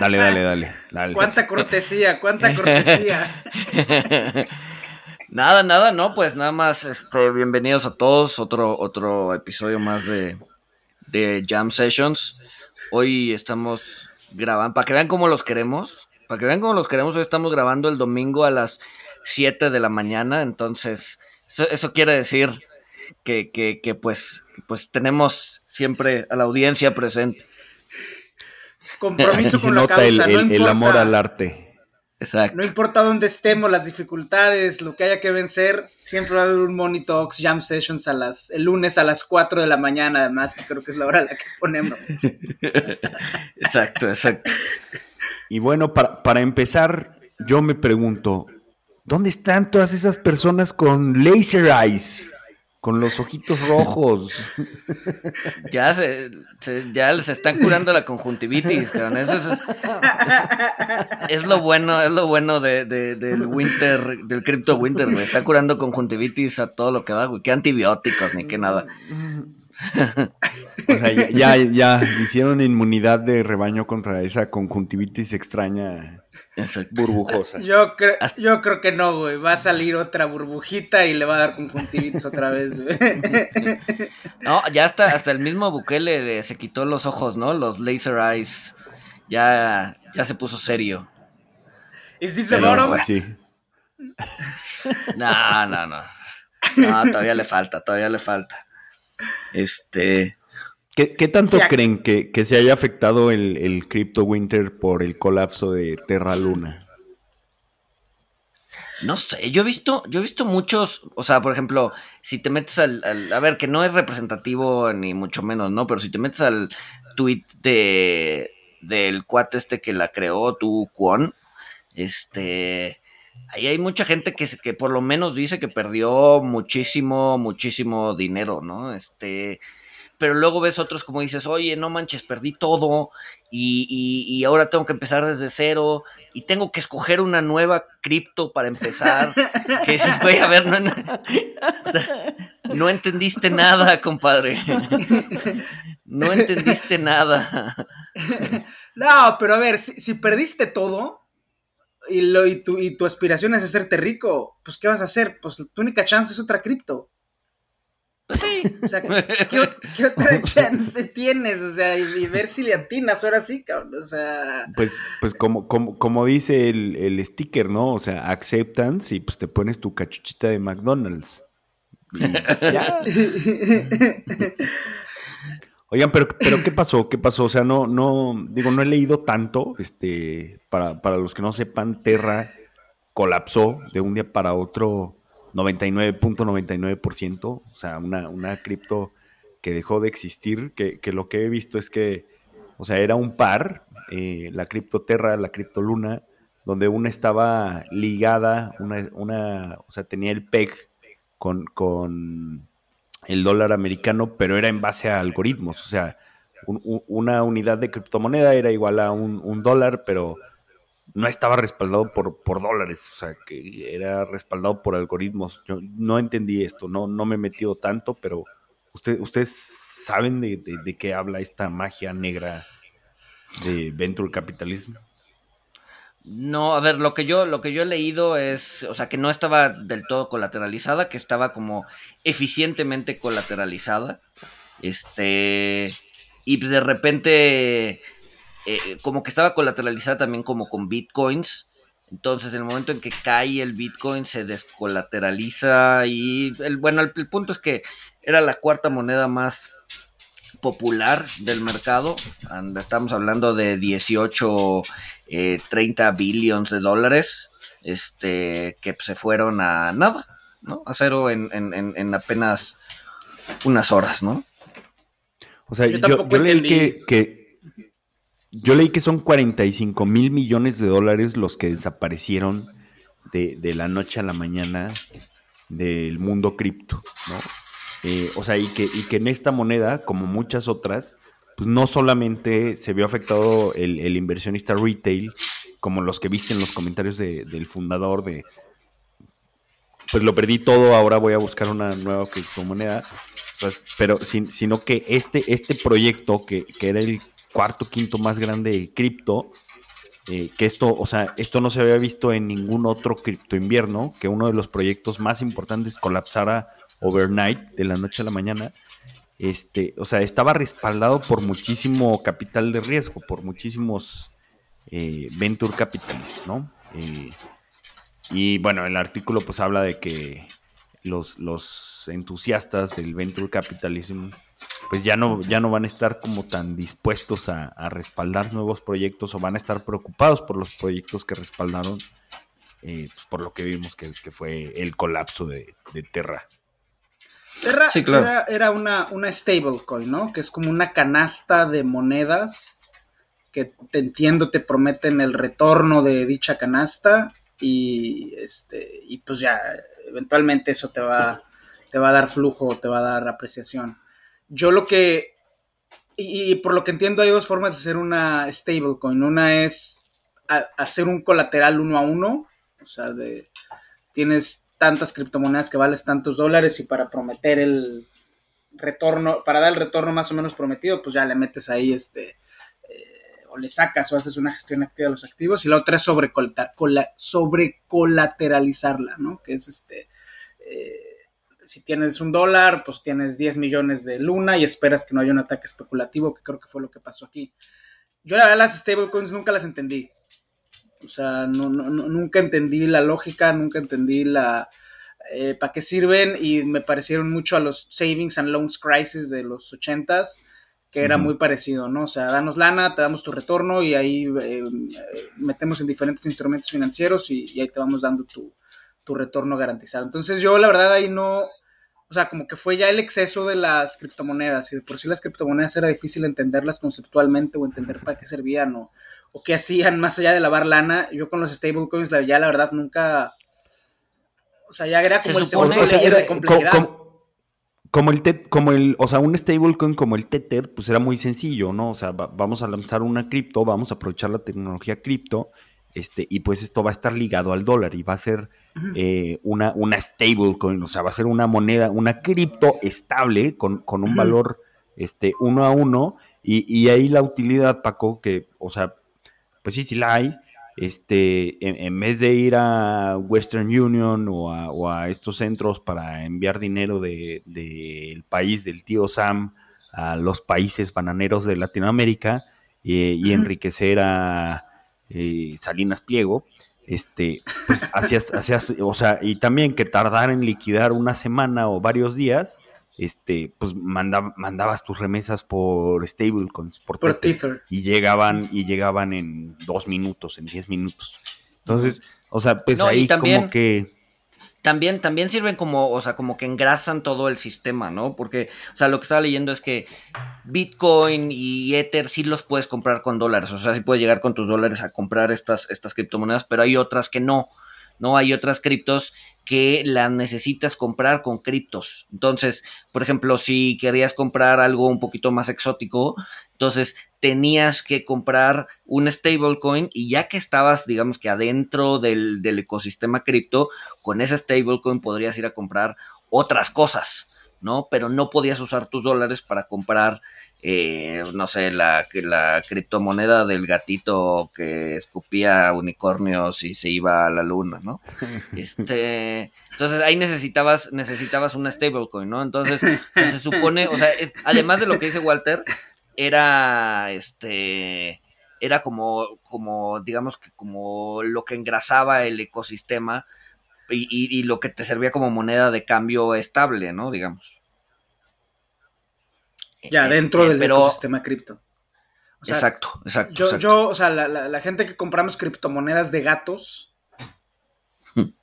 Dale, dale, dale, dale. Cuánta cortesía, cuánta cortesía. nada, nada, no, pues nada más, este, bienvenidos a todos, otro, otro episodio más de, de Jam Sessions. Hoy estamos grabando, para que vean cómo los queremos, para que vean cómo los queremos, hoy estamos grabando el domingo a las 7 de la mañana, entonces eso, eso quiere decir que, que, que, pues, pues tenemos siempre a la audiencia presente compromiso con la causa. El, no importa, el amor al arte. Exacto. No importa dónde estemos, las dificultades, lo que haya que vencer, siempre va a haber un Money Talks Jam Sessions a las, el lunes a las 4 de la mañana, además, que creo que es la hora a la que ponemos. exacto, exacto. Y bueno, para, para empezar, yo me pregunto, ¿dónde están todas esas personas con laser eyes? Con los ojitos rojos. Ya se, ya les están curando la conjuntivitis, cabrón. Eso es, es, lo bueno, es lo bueno de, del winter, del cripto winter, güey. Está curando conjuntivitis a todo lo que da, güey. Qué antibióticos ni qué nada. O sea, ya, ya, ya hicieron inmunidad de rebaño contra esa conjuntivitis extraña burbujosa. Yo, creo, yo creo que no, güey. Va a salir otra burbujita y le va a dar conjuntivitis otra vez, güey. No, ya hasta, hasta el mismo Bukele se quitó los ojos, ¿no? Los laser eyes. Ya, ya se puso serio. ¿Es this the bottom? Sí. No, no, no. No, todavía le falta, todavía le falta. Este. ¿Qué, tanto creen que, se haya afectado el, el Crypto Winter por el colapso de Terra Luna? No sé, yo he visto, yo he visto muchos, o sea, por ejemplo, si te metes al, a ver, que no es representativo ni mucho menos, ¿no? Pero si te metes al tweet de del cuate este que la creó, tu Kwon, este, ahí hay mucha gente que, que por lo menos dice que perdió muchísimo, muchísimo dinero, ¿no? Este, pero luego ves otros como dices, oye, no manches, perdí todo y, y, ahora tengo que empezar desde cero y tengo que escoger una nueva cripto para empezar. que dices, güey, a ver, no, entendiste nada, compadre. No entendiste nada. No, pero a ver, si, si perdiste todo, y, lo, y, tu, y tu aspiración es hacerte rico, pues ¿qué vas a hacer? Pues tu única chance es otra cripto. Pues sí. O sea, ¿qué, otra chance tienes? O sea, y, ver si le atinas ahora sí, cabrón. O sea. Pues, pues como, como, como dice el, el sticker, ¿no? O sea, acceptance y pues te pones tu cachuchita de McDonald's. ya. Oigan, pero, pero ¿qué pasó? ¿Qué pasó? O sea, no, no, digo, no he leído tanto. Este, para, para los que no sepan, Terra colapsó de un día para otro 99.99%. O sea, una, una cripto que dejó de existir, que, que, lo que he visto es que, o sea, era un par, eh, la cripto Terra, la cripto Luna, donde una estaba ligada, una, una o sea, tenía el PEG con, con el dólar americano, pero era en base a algoritmos. O sea, una unidad de criptomoneda era igual a un, dólar, pero no estaba respaldado por, por, dólares, o sea, que era respaldado por algoritmos. Yo no entendí esto, no, no me he metido tanto, pero usted, ustedes saben de, de qué habla esta magia negra de venture capitalismo. No, a ver, lo que yo, lo que yo he leído es, o sea, que no estaba del todo colateralizada, que estaba como eficientemente colateralizada. Este. Y de repente. Eh, como que estaba colateralizada también como con bitcoins. Entonces, en el momento en que cae el bitcoin, se descolateraliza. Y el, bueno, el, el punto es que era la cuarta moneda más popular del mercado. Estamos hablando de 18 eh, 30 billones de dólares este, que se fueron a nada, ¿no? A cero en, en, en apenas unas horas, ¿no? O sea, yo, yo, leí que, que, yo leí que son 45 mil millones de dólares los que desaparecieron de, de la noche a la mañana del mundo cripto, ¿no? Eh, o sea, y que, y que en esta moneda, como muchas otras, pues no solamente se vio afectado el, inversionista retail, como los que viste en los comentarios de, del fundador de, pues lo perdí todo, ahora voy a buscar una nueva criptomoneda, o pero sin, sino que este, este proyecto, que, que era el cuarto, quinto más grande de cripto, eh, que esto, o sea, esto no se había visto en ningún otro cripto invierno, que uno de los proyectos más importantes colapsara overnight, de la noche a la mañana. Este, o sea, estaba respaldado por muchísimo capital de riesgo, por muchísimos eh, venture capitalists, ¿no? Eh, y bueno, el artículo pues habla de que los, los entusiastas del venture capitalism pues ya no, ya no van a estar como tan dispuestos a, a respaldar nuevos proyectos o van a estar preocupados por los proyectos que respaldaron, eh, pues por lo que vimos que, que fue el colapso de, de Terra. Terra Sí, claro. era, era una, una stablecoin, ¿no? Que es como una canasta de monedas que te entiendo te prometen el retorno de dicha canasta y este y pues ya eventualmente eso te va te va a dar flujo, te va a dar apreciación. Yo lo que y, por lo que entiendo hay dos formas de hacer una stablecoin. Una es hacer un colateral uno a uno, o sea, de tienes tantas criptomonedas que vales tantos dólares y para prometer el retorno, para dar el retorno más o menos prometido, pues ya le metes ahí este eh, o le sacas o haces una gestión activa de los activos y la otra es sobre sobrecolateralizarla, ¿no? Que es este eh, si tienes un dólar, pues tienes 10 millones de luna y esperas que no haya un ataque especulativo, que creo que fue lo que pasó aquí. Yo la verdad las stablecoins nunca las entendí. O sea, no, no, no- nunca entendí la lógica, nunca entendí la eh, para qué sirven y me parecieron mucho a los Savings and Loans Crisis de los 80s, que era muy parecido, ¿no? O sea, danos lana, te damos tu retorno y ahí eh, eh, metemos en diferentes instrumentos financieros y, y ahí te vamos dando tu, tu retorno garantizado. Entonces yo la verdad ahí no, o sea, como que fue ya el exceso de las criptomonedas y de por sí las criptomonedas era difícil entenderlas conceptualmente o entender para qué servían o, o qué hacían más allá de lavar lana. Yo con los stablecoins la- ya la verdad nunca, o sea, ya era Se como el supone- segundo O sea, era de complejidad. co- como, como el te- como el, o sea, un stablecoin como el Tether, pues era muy sencillo, ¿no? O sea, va- vamos a lanzar una cripto, vamos a aprovechar la tecnología cripto, este, y pues esto va a estar ligado al dólar y va a ser eh, una, una stablecoin, o sea, va a ser una moneda, una cripto estable con, con un valor este, uno a uno, y, y ahí la utilidad, Paco, que, o sea, pues sí, sí la hay, este, en, en vez de ir a Western Union o a, o a estos centros para enviar dinero del de, país del tío Sam a los países bananeros de Latinoamérica eh, y enriquecer a eh, Salinas Pliego, este, pues hacías, hacías, o sea, y también que tardar en liquidar una semana o varios días, este, pues manda- mandabas tus remesas por stablecoins, por, Por Tether, Tether. y llegaban, y llegaban en dos minutos, en diez minutos. Entonces, o sea, pues No, ahí también- como que También, también sirven como, o sea, como que engrasan todo el sistema, ¿no? Porque, o sea, lo que estaba leyendo es que Bitcoin y Ether sí los puedes comprar con dólares. O sea, sí puedes llegar con tus dólares a comprar estas, estas criptomonedas, pero hay otras que no. ¿no? Hay otras criptos que las necesitas comprar con criptos. Entonces, por ejemplo, si querías comprar algo un poquito más exótico, entonces tenías que comprar un stablecoin y ya que estabas, digamos que adentro del, del ecosistema cripto, con ese stablecoin podrías ir a comprar otras cosas, ¿no? Pero no podías usar tus dólares para comprar, eh, no sé, la, la criptomoneda del gatito que escupía unicornios y se iba a la luna, ¿no? Este, entonces ahí necesitabas, necesitabas una stablecoin, ¿no? Entonces, o sea, se supone, o sea, además de lo que dice Walter, era este era como, como, digamos que como lo que engrasaba el ecosistema y, y- y lo que te servía como moneda de cambio estable, ¿no? Digamos. Ya, Este, dentro del pero- ecosistema cripto. O sea, exacto, exacto. Yo, exacto. yo, o sea, la, la- la gente que compramos criptomonedas de gatos.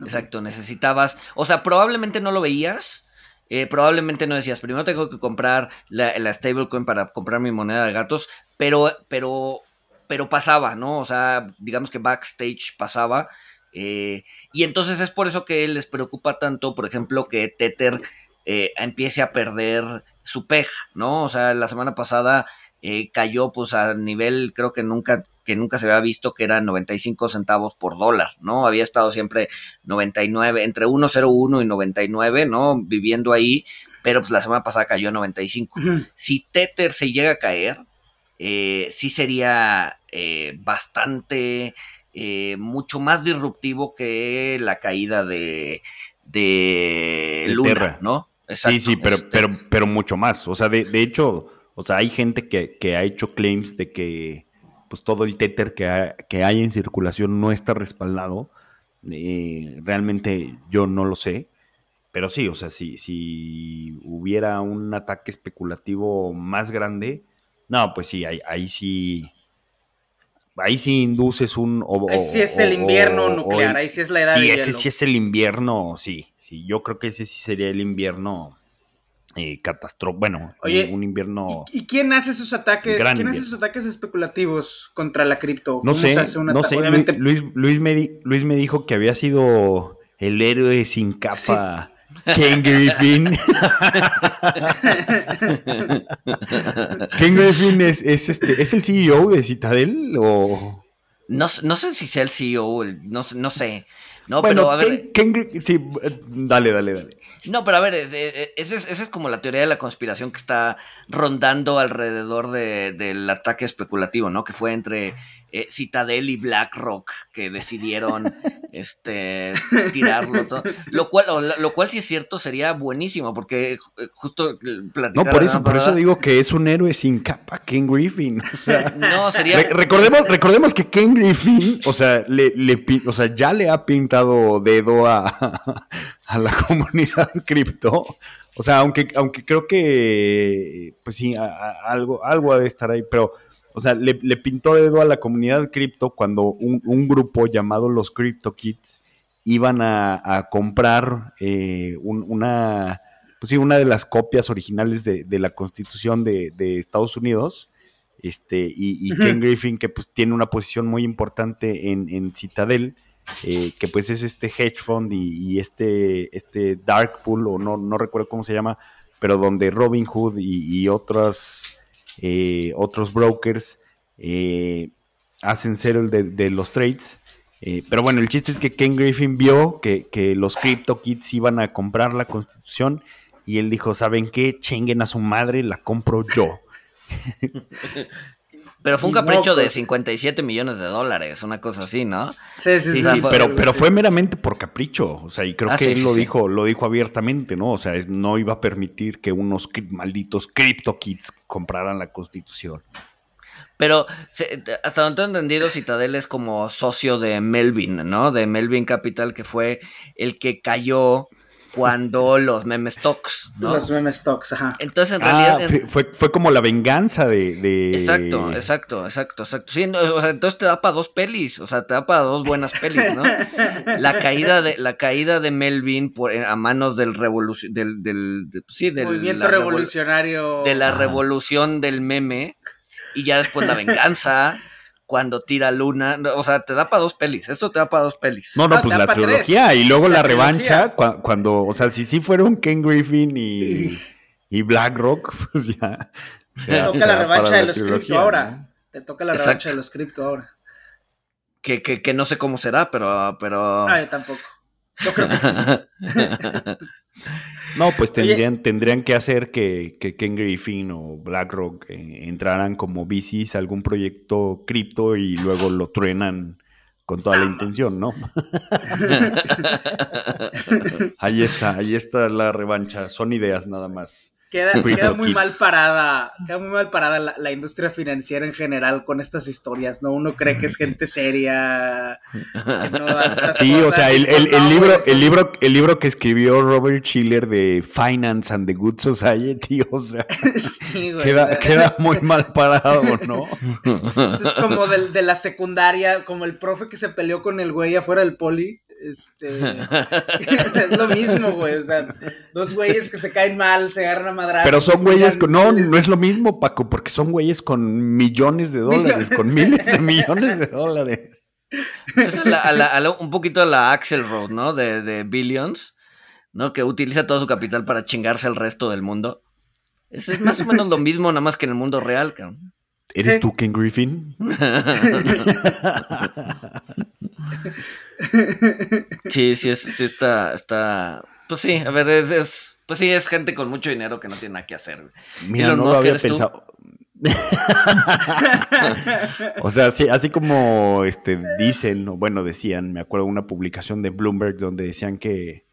Exacto, necesitabas, o sea, probablemente no lo veías, eh, probablemente no decías, primero tengo que comprar la, la stablecoin para comprar mi moneda de gatos, pero, pero, pero pasaba, ¿no? O sea, digamos que backstage pasaba. Eh, y entonces es por eso que les preocupa tanto, por ejemplo, que Tether eh, empiece a perder su peg, ¿no? O sea, la semana pasada eh, cayó pues a nivel, creo que nunca, que nunca se había visto que era 95 centavos por dólar, ¿no? Había estado siempre 99, entre 1.01 y 99, ¿no? Viviendo ahí, pero pues la semana pasada cayó a 95. Si Tether se llega a caer, eh, sí sería eh, bastante, mucho más disruptivo que la caída de, de, Luna, ¿no? sí, sí, pero, este pero, pero mucho más. O sea, de, de hecho, o sea, hay gente que, que, ha hecho claims de que pues todo el Tether que, que hay en circulación no está respaldado. realmente yo no lo sé. Pero sí, o sea, si, si hubiera un ataque especulativo más grande, no, pues sí, ahí, ahí sí. Ahí sí induces un. ahí sí es el invierno nuclear, ahí sí es la edad sí, de ese sí es el invierno, sí. Sí, yo creo que ese sí sería el invierno eh, catastrófico. Bueno, Oye, un invierno. ¿y, quién hace esos ataques? ¿Quién invierno. hace esos ataques especulativos contra la cripto? No sé, no sé. Obviamente... Luis, Luis, me, Luis me dijo que había sido el héroe sin capa. Sí Ken Griffin. Ken Griffin es, es, este, ¿es el CEO de Citadel o...? No, no sé si sea el CEO, no, no sé. No, bueno, pero a ver. Ken, Ken, sí, dale, dale, dale. No, pero a ver, esa es, es, como la teoría de la conspiración que está rondando alrededor de, del ataque especulativo, ¿no? Que fue entre eh, Citadel y BlackRock que decidieron este tirarlo todo. Lo cual, lo, lo, cual si es cierto sería buenísimo, porque eh, justo No, por eso, por eso digo que es un héroe sin capa, Ken Griffin. O sea, no, sería. Re recordemos, recordemos que Ken Griffin, o sea, le, le, o sea, ya le ha pintado dedo a, a la comunidad cripto. O sea, aunque, aunque creo que, pues sí, a, a, algo, algo ha de estar ahí, pero o sea, le, le pintó dedo a la comunidad cripto cuando un, un, grupo llamado los Crypto Kids iban a, a comprar eh, un, una, pues sí, una de las copias originales de, de la Constitución de, de, Estados Unidos. Este, y, y uh -huh. Ken Griffin, que pues tiene una posición muy importante en, en Citadel, eh, que pues es este hedge fund y, y, este, este dark pool, o no, no recuerdo cómo se llama, pero donde Robin Hood y, y otras eh, otros brokers eh, hacen cero de, de los trades. Eh, pero bueno, el chiste es que Ken Griffin vio que, los Crypto Kids iban a comprar la constitución y él dijo, ¿saben qué? Chenguen a su madre, la compro yo. Pero fue un capricho de 57 millones de dólares, una cosa así, ¿no? Sí, sí, sí. sí pero, pero fue meramente por capricho. O sea, y creo ah, que sí, él sí, lo dijo, lo dijo abiertamente, ¿no? O sea, no iba a permitir que unos malditos crypto kids compraran la constitución. Pero hasta donde he entendido, Citadel es como socio de Melvin, ¿no? De Melvin Capital, que fue el que cayó cuando los meme stocks, ¿no? Los meme stocks, ajá. Entonces, en realidad. Ah, fue, fue como la venganza de. de... Exacto, exacto, exacto, exacto. Sí, no, o sea, entonces te da para dos pelis, o sea, te da para dos buenas pelis, ¿no? la caída de, la caída de Melvin por, a manos del revolución, del, del, de, sí, del movimiento revolucionario. De la revolución del meme. Y ya después la venganza cuando tira Luna. O sea, te da para dos pelis. Esto te da para dos pelis. No, no, pues la trilogía tres. y luego la, la revancha. Cu cuando, o sea, si sí fueron Ken Griffin y, y BlackRock, pues ya. Te toca la revancha de los cripto ahora. ¿no? Te toca la Exacto. revancha de los cripto ahora. Que, que, que, no sé cómo será, pero. pero... Ah, yo tampoco. Yo creo que. No, pues tendrían, Oye, tendrían que hacer que, que, Ken Griffin o BlackRock eh, entraran como VCs a algún proyecto cripto y luego lo truenan con toda la intención, ¿no? ahí está, ahí está la revancha. Son ideas nada más. Queda, queda, muy mal parada, queda muy mal parada la, la, industria financiera en general con estas historias, ¿no? Uno cree que es gente seria. No sí, o sea, el, el, el libro, el, libro, el libro que escribió Robert Schiller de Finance and the Good Society, o sea, sí, güey, queda, queda, muy mal parado, ¿no? Esto es como de, de, la secundaria, como el profe que se peleó con el güey afuera del poli. Este, es lo mismo, güey. O sea, dos güeyes que se caen mal, se agarran a madrazos. Pero son güeyes con. No, no es lo mismo, Paco, porque son güeyes con millones de dólares, con miles de millones de dólares. Pues es la, a la, un poquito a la Axel Road, ¿no? De, de Billions, ¿no? Que utiliza todo su capital para chingarse al resto del mundo. Es, es más o menos lo mismo, nada más que en el mundo real, cabrón. ¿Eres sí. tú Ken Griffin? sí, sí, es, sí está, está. Pues sí, a ver, es, es, pues sí, es gente con mucho dinero que no tiene nada que hacer. Mira, Elon no lo había pensado. o sea, sí, así como este, dicen, bueno, decían, me acuerdo de una publicación de Bloomberg donde decían que,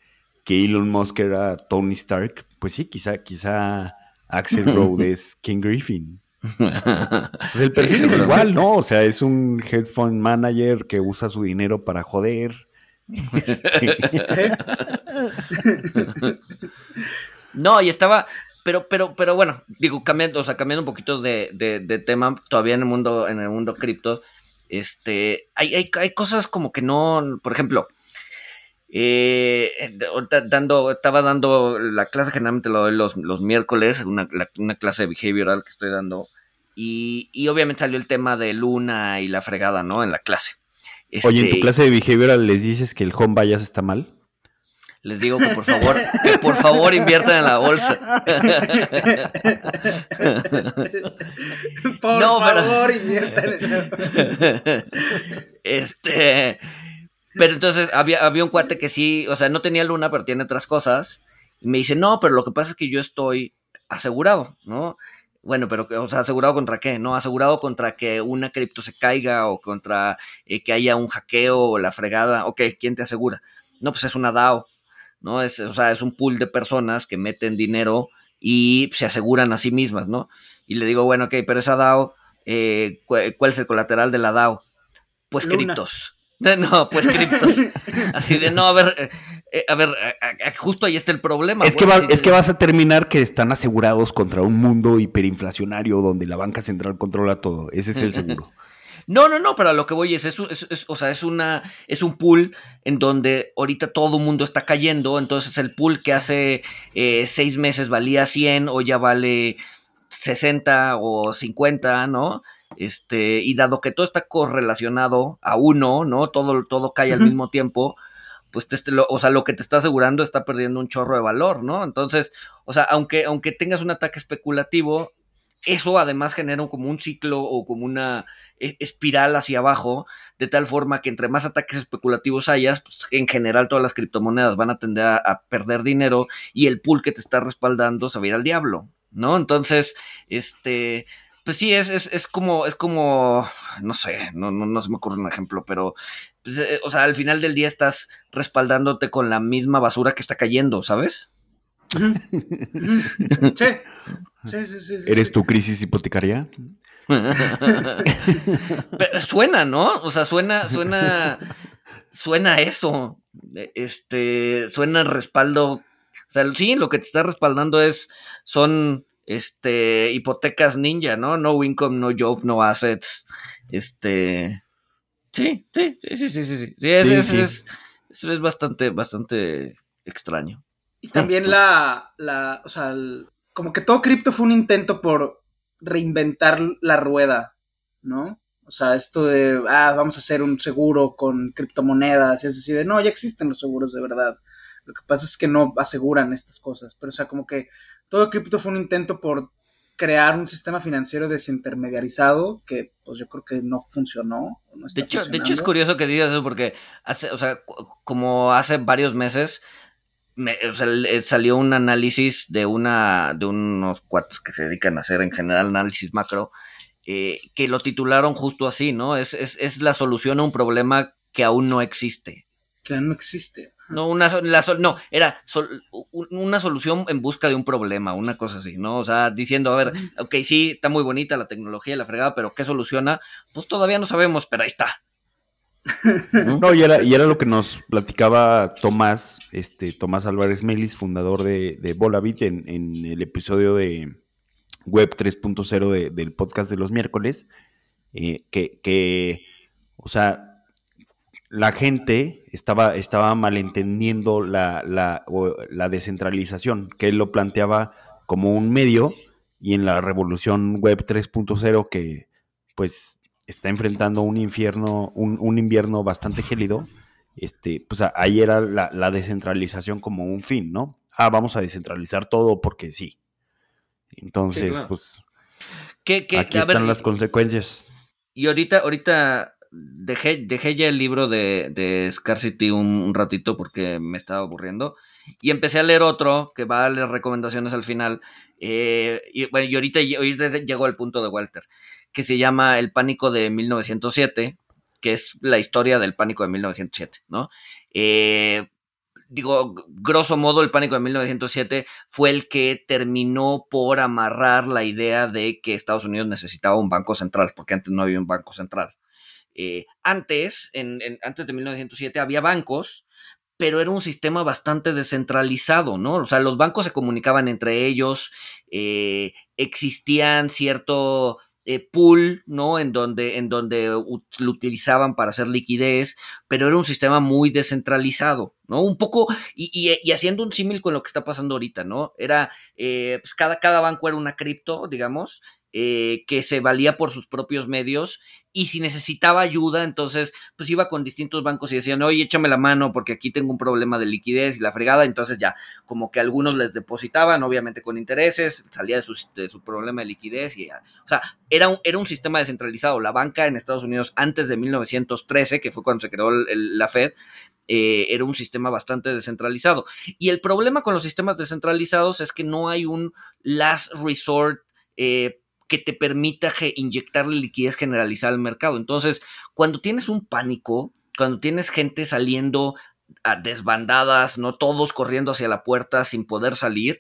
que Elon Musk era Tony Stark. Pues sí, quizá, quizá Axel Rode es King Griffin. Pues el perfil sí, es igual, ¿no? O sea, es un headphone manager que usa su dinero para joder. Este... no, y estaba, pero, pero, pero bueno, digo, cambiando, o sea, cambiando un poquito de, de, de, tema, todavía en el mundo, en el mundo cripto, este, hay, hay, hay cosas como que no, por ejemplo, eh, dando, estaba dando la clase, generalmente lo doy los, los miércoles, una, la, una clase behavioral que estoy dando, y, y, obviamente salió el tema de Luna y la fregada, ¿no? En la clase. Este, Oye, ¿en tu clase de behavioral les dices que el home bias está mal? Les digo que por favor, que por favor inviertan en la bolsa. por no, favor, pero... inviertan en la Este, pero entonces había, había un cuate que sí, o sea, no tenía luna, pero tiene otras cosas. Y me dice, no, pero lo que pasa es que yo estoy asegurado, ¿no? Bueno, pero, o sea, ¿asegurado contra qué? No, asegurado contra que una cripto se caiga o contra eh, que haya un hackeo o la fregada. Ok, ¿quién te asegura? No, pues es una DAO, ¿no? Es, o sea, es un pool de personas que meten dinero y se aseguran a sí mismas, ¿no? Y le digo, bueno, ok, pero esa DAO, eh, ¿cuál es el colateral de la DAO? Pues criptos. No, pues criptos. Así de, no, a ver, eh, a ver, justo ahí está el problema. Es, que, va, es que vas a terminar que están asegurados contra un mundo hiperinflacionario donde la banca central controla todo. Ese es el seguro. No, no, no, pero a lo que voy es, es, es, es, o sea, es una, es un pool en donde ahorita todo el mundo está cayendo, entonces el pool que hace eh, seis meses valía 100 o ya vale 60 o 50, ¿no? Este, y dado que todo está correlacionado a uno, ¿no? Todo, todo cae uh -huh. al mismo tiempo, pues te, lo, o sea, lo que te está asegurando está perdiendo un chorro de valor, ¿no? Entonces, o sea, aunque, aunque tengas un ataque especulativo, eso además genera como un ciclo o como una espiral hacia abajo, de tal forma que entre más ataques especulativos hayas, pues en general todas las criptomonedas van a tender a, a perder dinero y el pool que te está respaldando se va a ir al diablo, ¿no? Entonces, este, pues sí, es, es, es como, es como, no sé, no, no, no se me ocurre un ejemplo, pero, pues, eh, o sea, al final del día estás respaldándote con la misma basura que está cayendo, ¿sabes? sí. Sí, sí, sí, sí, ¿Eres tu crisis hipotecaria? Pero suena, ¿no? O sea, suena, suena, suena eso. Este, suena respaldo. O sea, sí, lo que te está respaldando es, son, este, hipotecas ninja, ¿no? No income, no job, no assets. Este, sí, sí, sí, sí, sí, sí. sí, es, sí, es, sí. Es, es, es, bastante, bastante extraño. Y también la, la, o sea, el, como que todo cripto fue un intento por reinventar la rueda, ¿no? O sea, esto de, ah, vamos a hacer un seguro con criptomonedas, y es decir, de, no, ya existen los seguros de verdad. Lo que pasa es que no aseguran estas cosas, pero o sea, como que todo cripto fue un intento por crear un sistema financiero desintermediarizado que pues yo creo que no funcionó. No de, hecho, de hecho es curioso que digas eso porque hace, o sea, como hace varios meses me, o sea, salió un análisis de una de unos cuates que se dedican a hacer en general análisis macro eh, que lo titularon justo así, ¿no? Es, es, es, la solución a un problema que aún no existe. Que aún no existe. No, una la, no, era sol, una solución en busca de un problema, una cosa así, ¿no? O sea, diciendo, a ver, ok, sí, está muy bonita la tecnología y la fregada, pero ¿qué soluciona? Pues todavía no sabemos, pero ahí está. No, y era, y era lo que nos platicaba Tomás, este, Tomás Álvarez Melis, fundador de, de Volavit, en, en, el episodio de Web 3.0 de, del podcast de los miércoles, eh, que, que, o sea, la gente estaba, estaba malentendiendo la, la, la descentralización, que él lo planteaba como un medio y en la revolución web 3.0 que pues está enfrentando un infierno, un, un, invierno bastante gélido, este, pues ahí era la, la, descentralización como un fin, ¿no? Ah, vamos a descentralizar todo porque sí. Entonces, pues aquí están las consecuencias. Y ahorita, ahorita dejé, dejé ya el libro de, de Scarcity un, ratito porque me estaba aburriendo. Y empecé a leer otro que va a leer recomendaciones al final. Eh, y, bueno, y ahorita, ahorita llegó al punto de Walter, que se llama El pánico de 1907, que es la historia del pánico de 1907, ¿no? Eh, digo, grosso modo, el pánico de 1907 fue el que terminó por amarrar la idea de que Estados Unidos necesitaba un banco central, porque antes no había un banco central. Eh, antes, en, antes de 1907, había bancos, pero era un sistema bastante descentralizado, ¿no? O sea, los bancos se comunicaban entre ellos, eh, existían cierto eh, pool, ¿no? En donde, en donde lo utilizaban para hacer liquidez, pero era un sistema muy descentralizado, ¿no? Un poco, y, y, haciendo un símil con lo que está pasando ahorita, ¿no? Era, eh, pues cada, cada banco era una cripto, digamos, eh, que se valía por sus propios medios y si necesitaba ayuda, entonces pues iba con distintos bancos y decían, oye, échame la mano porque aquí tengo un problema de liquidez y la fregada, entonces ya, como que algunos les depositaban, obviamente con intereses, salía de su, de su problema de liquidez y ya. O sea, era un, era un sistema descentralizado. La banca en Estados Unidos antes de 1913, que fue cuando se creó la Fed, eh, era un sistema bastante descentralizado. Y el problema con los sistemas descentralizados es que no hay un last resort eh, que te permita inyectarle liquidez generalizada al mercado. Entonces, cuando tienes un pánico, cuando tienes gente saliendo a desbandadas, no todos corriendo hacia la puerta sin poder salir,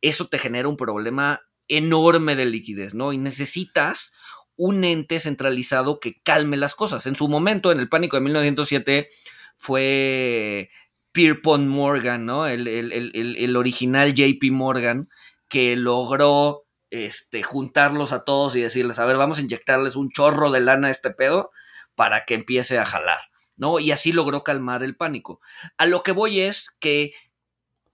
eso te genera un problema enorme de liquidez, ¿no? Y necesitas un ente centralizado que calme las cosas. En su momento, en el pánico de 1907, fue Pierpont Morgan, ¿no? El, el original JP Morgan, que logró este, juntarlos a todos y decirles, a ver, vamos a inyectarles un chorro de lana a este pedo para que empiece a jalar, ¿no? Y así logró calmar el pánico. A lo que voy es que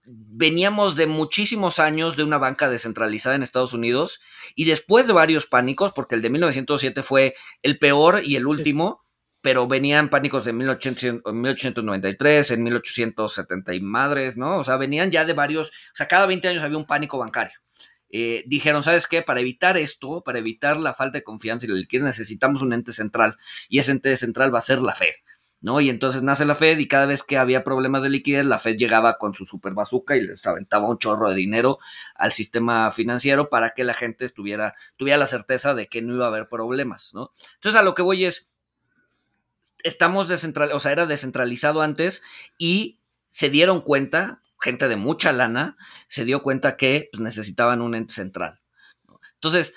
veníamos de muchísimos años de una banca descentralizada en Estados Unidos y después de varios pánicos, porque el de 1907 fue el peor y el último, pero venían pánicos de 1893, en 1870 y madres, ¿no? O sea, venían ya de varios, o sea, cada 20 años había un pánico bancario. Eh, dijeron, ¿sabes qué? Para evitar esto, para evitar la falta de confianza y la liquidez, necesitamos un ente central. Y ese ente central va a ser la Fed. ¿no? Y entonces nace la Fed y cada vez que había problemas de liquidez, la Fed llegaba con su super bazooka y les aventaba un chorro de dinero al sistema financiero para que la gente tuviera la certeza de que no iba a haber problemas, ¿no? Entonces a lo que voy es, estamos descentralizados, o sea, era descentralizado antes y se dieron cuenta gente de mucha lana se dio cuenta que pues, necesitaban un ente central. Entonces,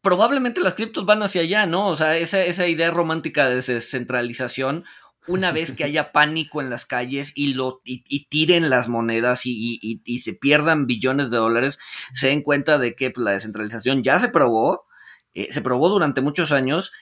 probablemente las criptos van hacia allá, ¿no? O sea, esa, esa idea romántica de descentralización, una vez que haya pánico en las calles y, lo, y, tiren las monedas y, y, se pierdan billones de dólares, se den cuenta de que pues, la descentralización ya se probó, eh, se probó durante muchos años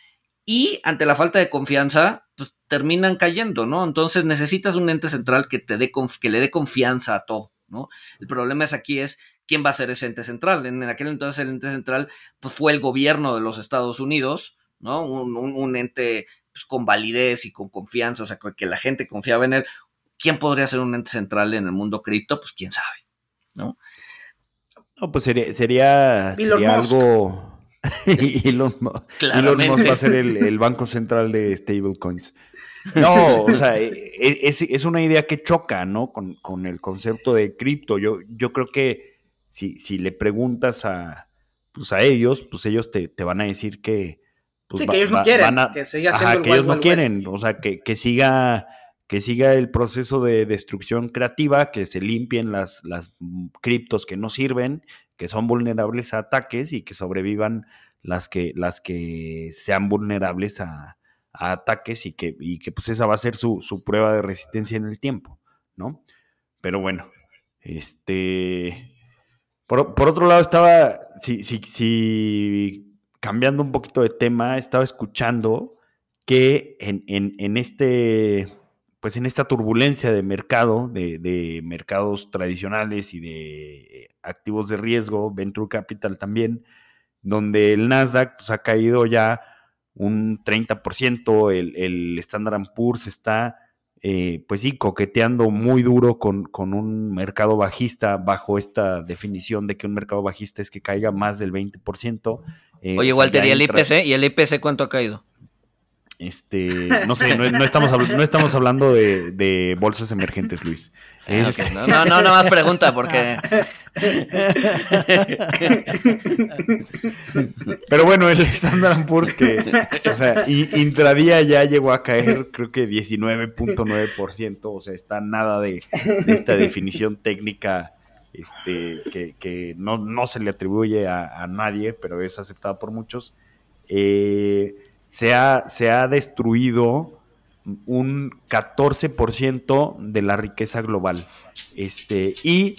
y ante la falta de confianza, pues terminan cayendo, ¿no? Entonces necesitas un ente central que te dé que le dé confianza a todo, ¿no? El problema es aquí es quién va a ser ese ente central. En, aquel entonces el ente central pues fue el gobierno de los Estados Unidos, ¿no? Un, ente pues, con validez y con confianza, o sea, que la gente confiaba en él. ¿Quién podría ser un ente central en el mundo cripto? Pues quién sabe, ¿no? No, pues sería, sería, algo y Elon, Musk va a ser el, banco central de stablecoins. No, o sea, e, e, es, una idea que choca, ¿no? Con, el concepto de cripto. Yo, yo creo que si, si le preguntas a, pues a ellos, pues ellos te, van a decir que... Pues sí, que ellos no quieren, que siga siendo que ellos no quieren, o sea, que, que, siga que siga el proceso de destrucción creativa, que se limpien las, las criptos que no sirven que son vulnerables a ataques y que sobrevivan las que, las que sean vulnerables a, ataques y que, y que, pues esa va a ser su, prueba de resistencia en el tiempo, ¿no? Pero bueno, este... Por, otro lado estaba, si, si, si cambiando un poquito de tema, estaba escuchando que en, este, pues en esta turbulencia de mercado, de, mercados tradicionales y de activos de riesgo, Venture Capital también, donde el Nasdaq pues, ha caído ya un 30%, el, el Standard Poor's está eh, pues sí, coqueteando muy duro con, un mercado bajista bajo esta definición de que un mercado bajista es que caiga más del 20%. Eh, Oye, Walter, ¿y el IPC? ¿Y el IPC cuánto ha caído? Este, no sé, no, estamos, no estamos hablando de, bolsas emergentes, Luis. Ah, no, no, no, más pregunta porque. Pero bueno, el Standard Poor's que, o sea, intradía ya llegó a caer, creo que 19.9%, o sea, está nada de, esta definición técnica este, que, no, se le atribuye a, a, nadie, pero es aceptada por muchos. Eh se ha, se ha destruido un 14% de la riqueza global. Este, y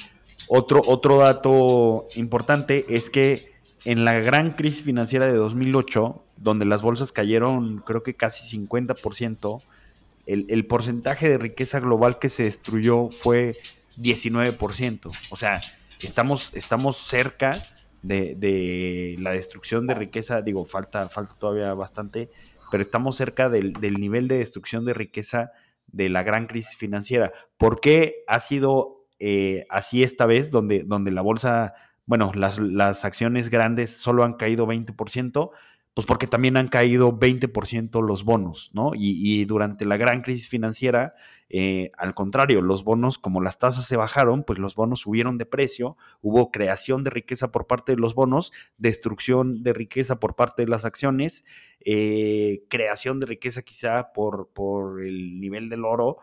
otro, otro dato importante es que en la gran crisis financiera de 2008, donde las bolsas cayeron creo que casi 50%, el, el porcentaje de riqueza global que se destruyó fue 19%. O sea, estamos, estamos cerca de, la destrucción de riqueza, digo, falta, falta todavía bastante, pero estamos cerca del, nivel de destrucción de riqueza de la gran crisis financiera. ¿Por qué ha sido eh, así esta vez, donde, donde la bolsa, bueno, las, las acciones grandes solo han caído 20%? Pues porque también han caído 20% los bonos, ¿no? Y, durante la gran crisis financiera, eh, al contrario, los bonos, como las tasas se bajaron, pues los bonos subieron de precio, hubo creación de riqueza por parte de los bonos, destrucción de riqueza por parte de las acciones, eh, creación de riqueza quizá por, por el nivel del oro,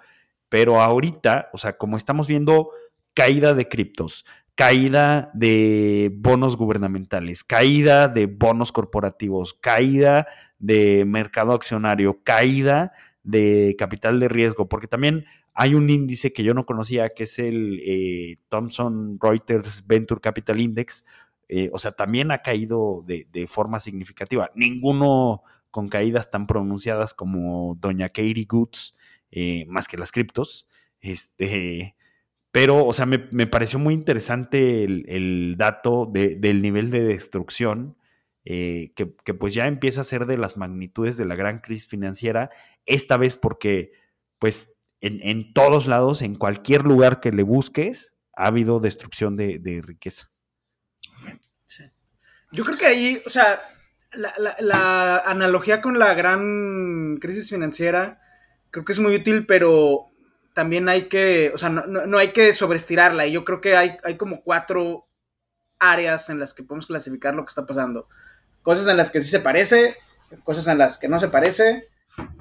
pero ahorita, o sea, como estamos viendo caída de criptos, caída de bonos gubernamentales, caída de bonos corporativos, caída de mercado accionario, caída de capital de riesgo, porque también hay un índice que yo no conocía, que es el eh, Thomson Reuters Venture Capital Index, eh, o sea, también ha caído de, forma significativa. Ninguno con caídas tan pronunciadas como Doña Katie Goods, eh, más que las criptos. Este, pero, o sea, me, pareció muy interesante el, dato del nivel de destrucción, eh, que, pues ya empieza a ser de las magnitudes de la gran crisis financiera, esta vez porque, pues, en, todos lados, en cualquier lugar que le busques, ha habido destrucción de, riqueza. Yo creo que ahí, o sea, la analogía con la gran crisis financiera, creo que es muy útil, pero también hay que, o sea, no, hay que sobreestirarla. Y yo creo que hay, hay como cuatro áreas en las que podemos clasificar lo que está pasando. Cosas en las que sí se parece, cosas en las que no se parece,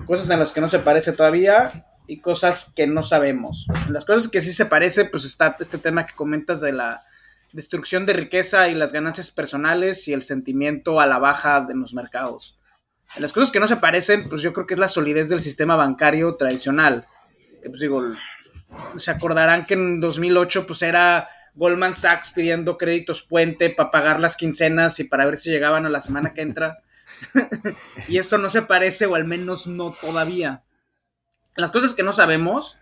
cosas en las que no se parece todavía y cosas que no sabemos. En las cosas que sí se parece, pues está este tema que comentas de la destrucción de riqueza y las ganancias personales y el sentimiento a la baja de los mercados. En las cosas que no se parecen, pues yo creo que es la solidez del sistema bancario tradicional pues digo, se acordarán que en 2008 pues era Goldman Sachs pidiendo créditos puente para pagar las quincenas y para ver si llegaban a la semana que entra. y eso no se parece, o al menos no todavía. Las cosas que no sabemos,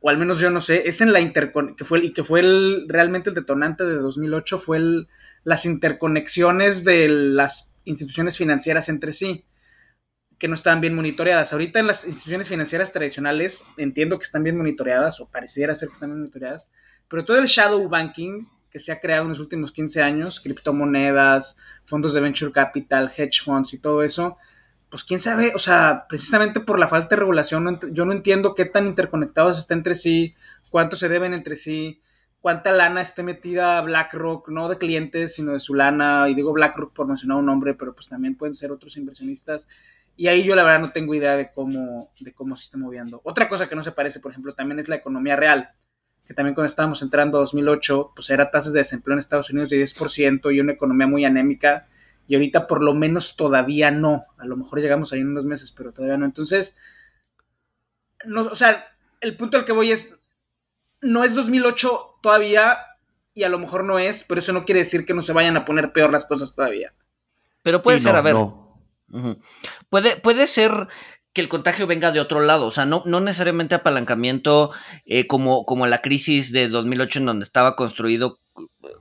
o al menos yo no sé, es en la interconexión, que fue, y que fue el, realmente el detonante de 2008, fue el, las interconexiones de las instituciones financieras entre sí que no estaban bien monitoreadas. Ahorita en las instituciones financieras tradicionales entiendo que están bien monitoreadas o pareciera ser que están bien monitoreadas, pero todo el shadow banking que se ha creado en los últimos 15 años, criptomonedas, fondos de venture capital, hedge funds y todo eso, pues quién sabe, o sea, precisamente por la falta de regulación, yo no entiendo qué tan interconectados están entre sí, cuánto se deben entre sí, cuánta lana esté metida BlackRock, no de clientes, sino de su lana, y digo BlackRock por mencionar un nombre, pero pues también pueden ser otros inversionistas. Y ahí yo la verdad no tengo idea de cómo, de cómo se está moviendo. Otra cosa que no se parece, por ejemplo, también es la economía real, que también cuando estábamos entrando en 2008, pues era tasas de desempleo en Estados Unidos de 10% y una economía muy anémica. Y ahorita por lo menos todavía no. A lo mejor llegamos ahí en unos meses, pero todavía no. Entonces, no, o sea, el punto al que voy es, no es 2008 todavía y a lo mejor no es, pero eso no quiere decir que no se vayan a poner peor las cosas todavía. Pero puede ser, a ver. Puede, puede ser que el contagio venga de otro lado, o sea, no, no necesariamente apalancamiento eh, como, como la crisis de 2008 en donde estaba construido,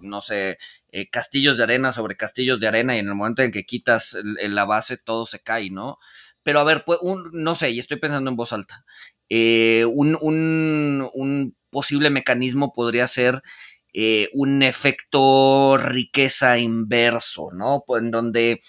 no sé, eh, castillos de arena sobre castillos de arena y en el momento en que quitas la base todo se cae, ¿no? Pero a ver, pues, un, no sé, y estoy pensando en voz alta, eh, un, un, un, posible mecanismo podría ser un efecto riqueza inverso, ¿no? Pues, en donde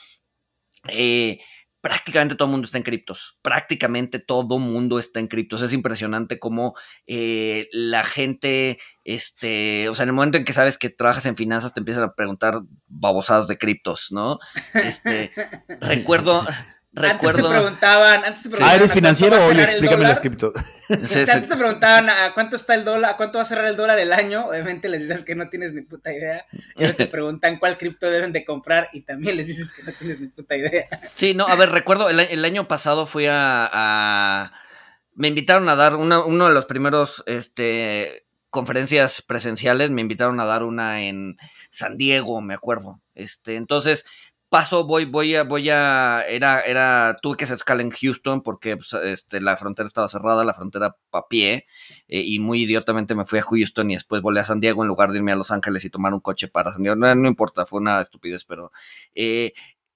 prácticamente todo el mundo está en criptos. Prácticamente todo el mundo está en criptos. Es impresionante cómo eh, la gente, este, o sea, en el momento en que sabes que trabajas en finanzas, te empiezan a preguntar babosadas de criptos, ¿no? Este, recuerdo, Recuerdo... Antes te preguntaban, antes te preguntaban ah, ¿eres financiero o explícame las cripto? antes te preguntaban a cuánto está el dólar, a cuánto va a cerrar el dólar el año. Obviamente les dices que no tienes ni puta idea. Y te preguntan cuál cripto deben de comprar y también les dices que no tienes ni puta idea. Sí, no, a ver, recuerdo, el, año pasado fui a, Me invitaron a dar una, uno de los primeros este, conferencias presenciales, me invitaron a dar una en San Diego, me acuerdo. Este, entonces paso, voy, voy a, voy a, era, era, tuve que hacer escala en Houston porque pues, este, la frontera estaba cerrada, la frontera a pie, eh, y muy idiotamente me fui a Houston y después volé a San Diego en lugar de irme a Los Ángeles y tomar un coche para San Diego. No, importa, fue una estupidez, pero eh,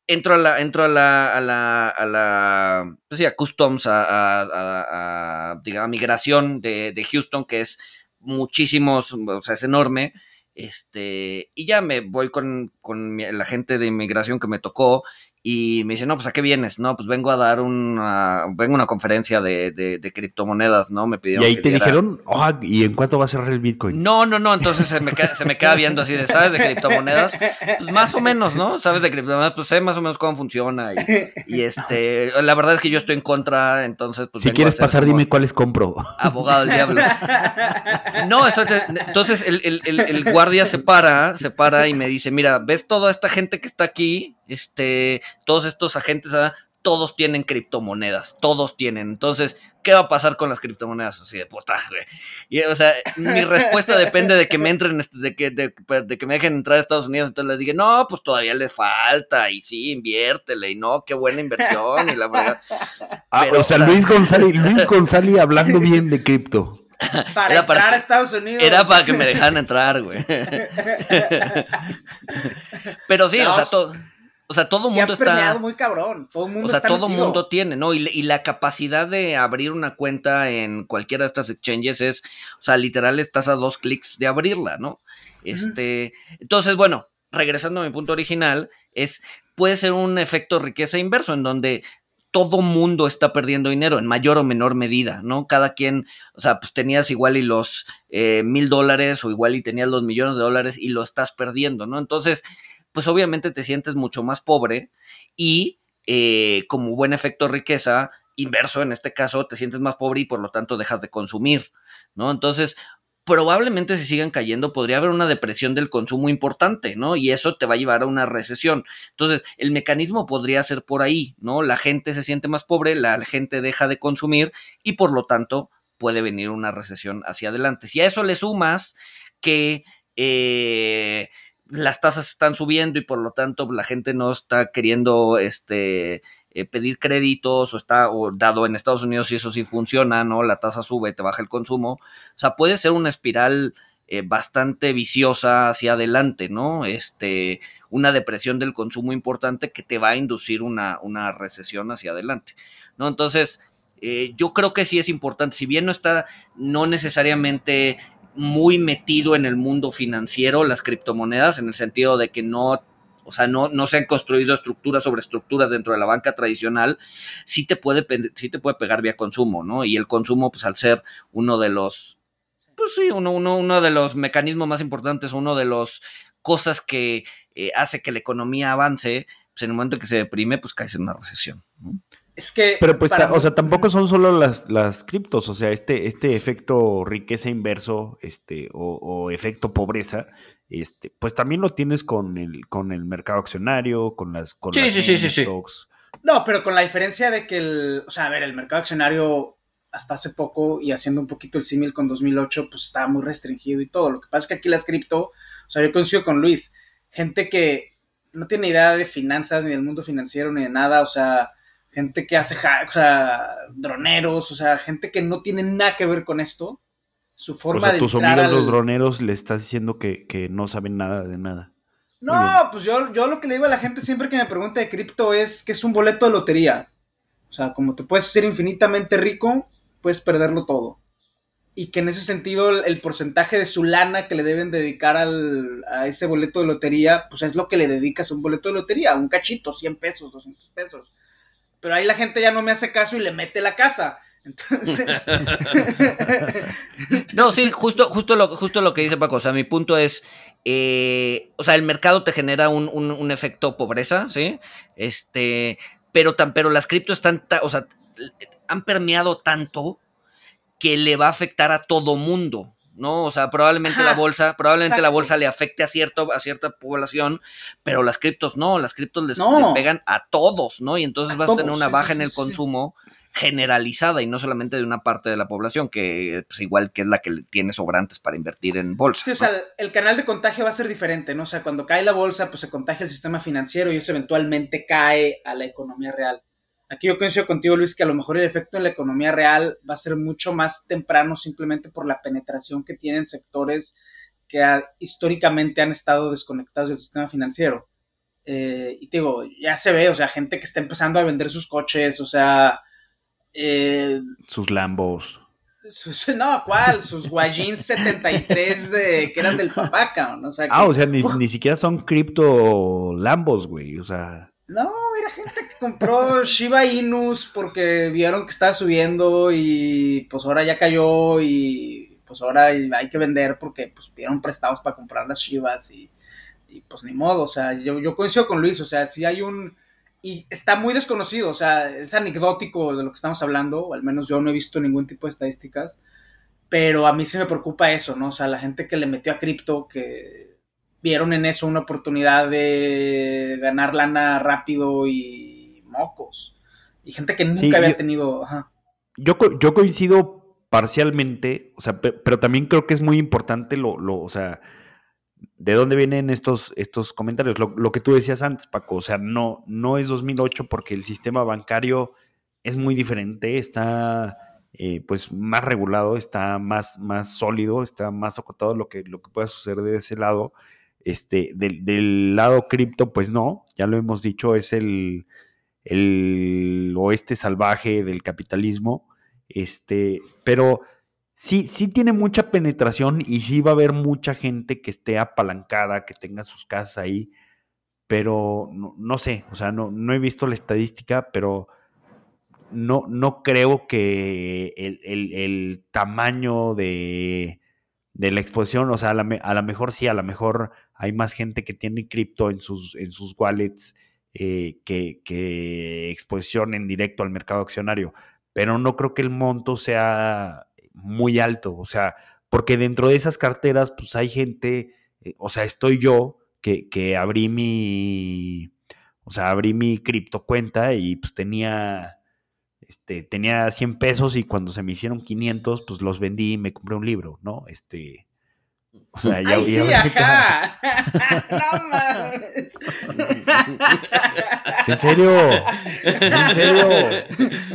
entro a la, entro a la, a la, a la, pues a Customs, a, a, a, digamos, migración de, de Houston, que es muchísimos, o sea, es enorme. Este, y ya me voy con, con la gente de inmigración que me tocó y me dice, no, pues ¿a qué vienes? No, pues vengo a dar una, vengo a una conferencia de, de, criptomonedas, ¿no? Me pidieron. Y ahí te dijeron, oh, ¿y en cuánto va a cerrar el Bitcoin? No, no, no, entonces se me, queda, se me queda viendo así de, ¿sabes de criptomonedas? Pues más o menos, ¿no? ¿Sabes de criptomonedas? Pues sé más o menos cómo funciona. Y, este, la verdad es que yo estoy en contra, entonces, pues. Si quieres pasar, dime cuáles compro. Abogado del diablo. No, eso entonces el, el, el, el guardia se para, se para y me dice, mira, ¿ves toda esta gente que está aquí? Este, todos estos agentes, ¿verdad? todos tienen criptomonedas, todos tienen. Entonces, ¿qué va a pasar con las criptomonedas? Así de puta, Y, o sea, mi respuesta depende de que me entren, este, de que, de, que me dejen entrar a Estados Unidos. Entonces les dije, no, pues todavía les falta, y sí, inviértele, y no, qué buena inversión, y la verdad. Ah, o, sea, Luis González, Luis González hablando bien de cripto. Para entrar a Estados Unidos. Era para que me dejaran entrar, güey. Pero sí, o sea, todo o sea, todo el mundo está. muy cabrón. Todo mundo o sea, todo mundo tiene, ¿no? Y, la capacidad de abrir una cuenta en cualquiera de estas exchanges es, o sea, literal estás a dos clics de abrirla, ¿no? Este. Entonces, bueno, regresando a mi punto original, es. Puede ser un efecto riqueza inverso, en donde todo mundo está perdiendo dinero en mayor o menor medida, ¿no? Cada quien, o sea, pues tenías igual y los eh, mil dólares o igual y tenías los millones de dólares y lo estás perdiendo, ¿no? Entonces, pues obviamente te sientes mucho más pobre y eh, como buen efecto riqueza, inverso en este caso, te sientes más pobre y por lo tanto dejas de consumir, ¿no? Entonces, probablemente si sigan cayendo podría haber una depresión del consumo importante, ¿no? Y eso te va a llevar a una recesión. Entonces, el mecanismo podría ser por ahí, ¿no? La gente se siente más pobre, la gente deja de consumir y por lo tanto puede venir una recesión hacia adelante. Si a eso le sumas que eh, las tasas están subiendo y por lo tanto la gente no está queriendo este eh, pedir créditos o está o dado en Estados Unidos y eso sí funciona, ¿no? La tasa sube, te baja el consumo. O sea, puede ser una espiral eh, bastante viciosa hacia adelante, ¿no? Este, una depresión del consumo importante que te va a inducir una, una recesión hacia adelante, ¿no? Entonces, eh, yo creo que sí es importante, si bien no está, no necesariamente muy metido en el mundo financiero, las criptomonedas, en el sentido de que no, o sea, no, no se han construido estructuras sobre estructuras dentro de la banca tradicional, sí te puede, sí te puede pegar vía consumo, ¿no? Y el consumo, pues al ser uno de los, pues sí, uno, uno, uno de los mecanismos más importantes, uno de los cosas que eh, hace que la economía avance, pues en el momento que se deprime, pues cae en una recesión. ¿no? Es que. Pero pues, o sea, tampoco son solo las, las criptos, o sea, este, este efecto riqueza inverso, este, o, efecto pobreza, este, pues también lo tienes con el, con el mercado accionario, con las, con sí, sí, sí, sí, No, pero con la diferencia de que el, o sea, a ver, el mercado accionario hasta hace poco y haciendo un poquito el símil con 2008, pues estaba muy restringido y todo. Lo que pasa es que aquí las cripto, o sea, yo coincido con Luis, gente que no tiene idea de finanzas, ni del mundo financiero, ni de nada, o sea, gente que hace o sea, droneros, o sea, gente que no tiene nada que ver con esto. Su forma o sea, de tus amigos al- los droneros le estás diciendo que, que no saben nada de nada. No, pues yo, yo lo que le digo a la gente siempre que me pregunta de cripto es que es un boleto de lotería. O sea, como te puedes hacer infinitamente rico, puedes perderlo todo. Y que en ese sentido el, el porcentaje de su lana que le deben dedicar al, a ese boleto de lotería, pues es lo que le dedicas a un boleto de lotería, un cachito, 100 pesos, 200 pesos. Pero ahí la gente ya no me hace caso y le mete la casa. Entonces, No, sí, justo, justo, lo, justo lo que dice Paco. O sea, mi punto es. eh, o sea, el mercado te genera un, un- efecto pobreza, ¿sí? Este. Pero, tan, pero las cripto están. o sea, han permeado tanto que le va a afectar a todo mundo. ¿No? O sea, probablemente Ajá, la bolsa, probablemente la bolsa le afecte a cierto, a cierta población, pero las criptos no, las criptos les, No. le pegan a todos, ¿no? Y entonces A vas a tener una sí, baja sí, en el sí. consumo generalizada y no solamente de una parte de la población, que pues igual que es la que tiene sobrantes para invertir en bolsa. Sí, o ¿no? sea, el, el canal de contagio va a ser diferente, ¿no? O sea, cuando cae la bolsa, pues se contagia el sistema financiero y eso eventualmente cae a la economía real. Aquí yo coincido contigo, Luis, que a lo mejor el efecto en la economía real va a ser mucho más temprano simplemente por la penetración que tienen sectores que históricamente han estado desconectados del sistema financiero. Eh, y te digo, ya se ve, o sea, gente que está empezando a vender sus coches, o sea, eh, Sus Lambos. sus- no, ¿cuál? Sus Guayins 73 de, que eran del papá, cabrón. O sea, que- Ah, o sea, ni, ni siquiera son cripto Lambos, güey. O sea, No, era gente que compró Shiba Inus porque vieron que estaba subiendo y pues ahora ya cayó y pues ahora hay que vender porque pues pidieron prestados para comprar las Shibas y, y, pues ni modo, o sea, yo, yo coincido con Luis, o sea, si hay un... Y está muy desconocido, o sea, es anecdótico de lo que estamos hablando, o al menos yo no he visto ningún tipo de estadísticas, pero a mí sí me preocupa eso, ¿no? O sea, la gente que le metió a cripto, que vieron en eso una oportunidad de ganar lana rápido y mocos. Y gente que nunca Sí, había yo- tenido. Ajá. yo, yo coincido parcialmente, o sea, pe- pero también creo que es muy importante lo, lo o sea, de dónde vienen estos, estos comentarios. Lo, lo que tú decías antes, Paco, o sea, no, no es 2008 porque el sistema bancario es muy diferente, está eh, pues más regulado, está más, más sólido, está más acotado lo que, lo que pueda suceder de ese lado. Este, del, del lado cripto, pues no, ya lo hemos dicho, es el, el oeste salvaje del capitalismo. Este, pero sí, sí tiene mucha penetración y sí va a haber mucha gente que esté apalancada, que tenga sus casas ahí, pero no, no sé, o sea, no, no he visto la estadística, pero no, no creo que el, el- el tamaño de, de la exposición, o sea, a lo la mejor sí, a lo mejor hay más gente que tiene cripto en sus, en sus wallets eh, que, que exposición en directo al mercado accionario, pero no creo que el monto sea muy alto, o sea, porque dentro de esas carteras, pues hay gente, eh, o sea, estoy yo que, que abrí mi, o sea, abrí mi cripto cuenta y pues tenía, este, tenía 100 pesos y cuando se me hicieron 500, pues los vendí y me compré un libro, ¿no? Este, o sea, ya- ¡Ay, sí, ya ahorita- ajá! ¡No mames! ¿En serio? ¿En serio?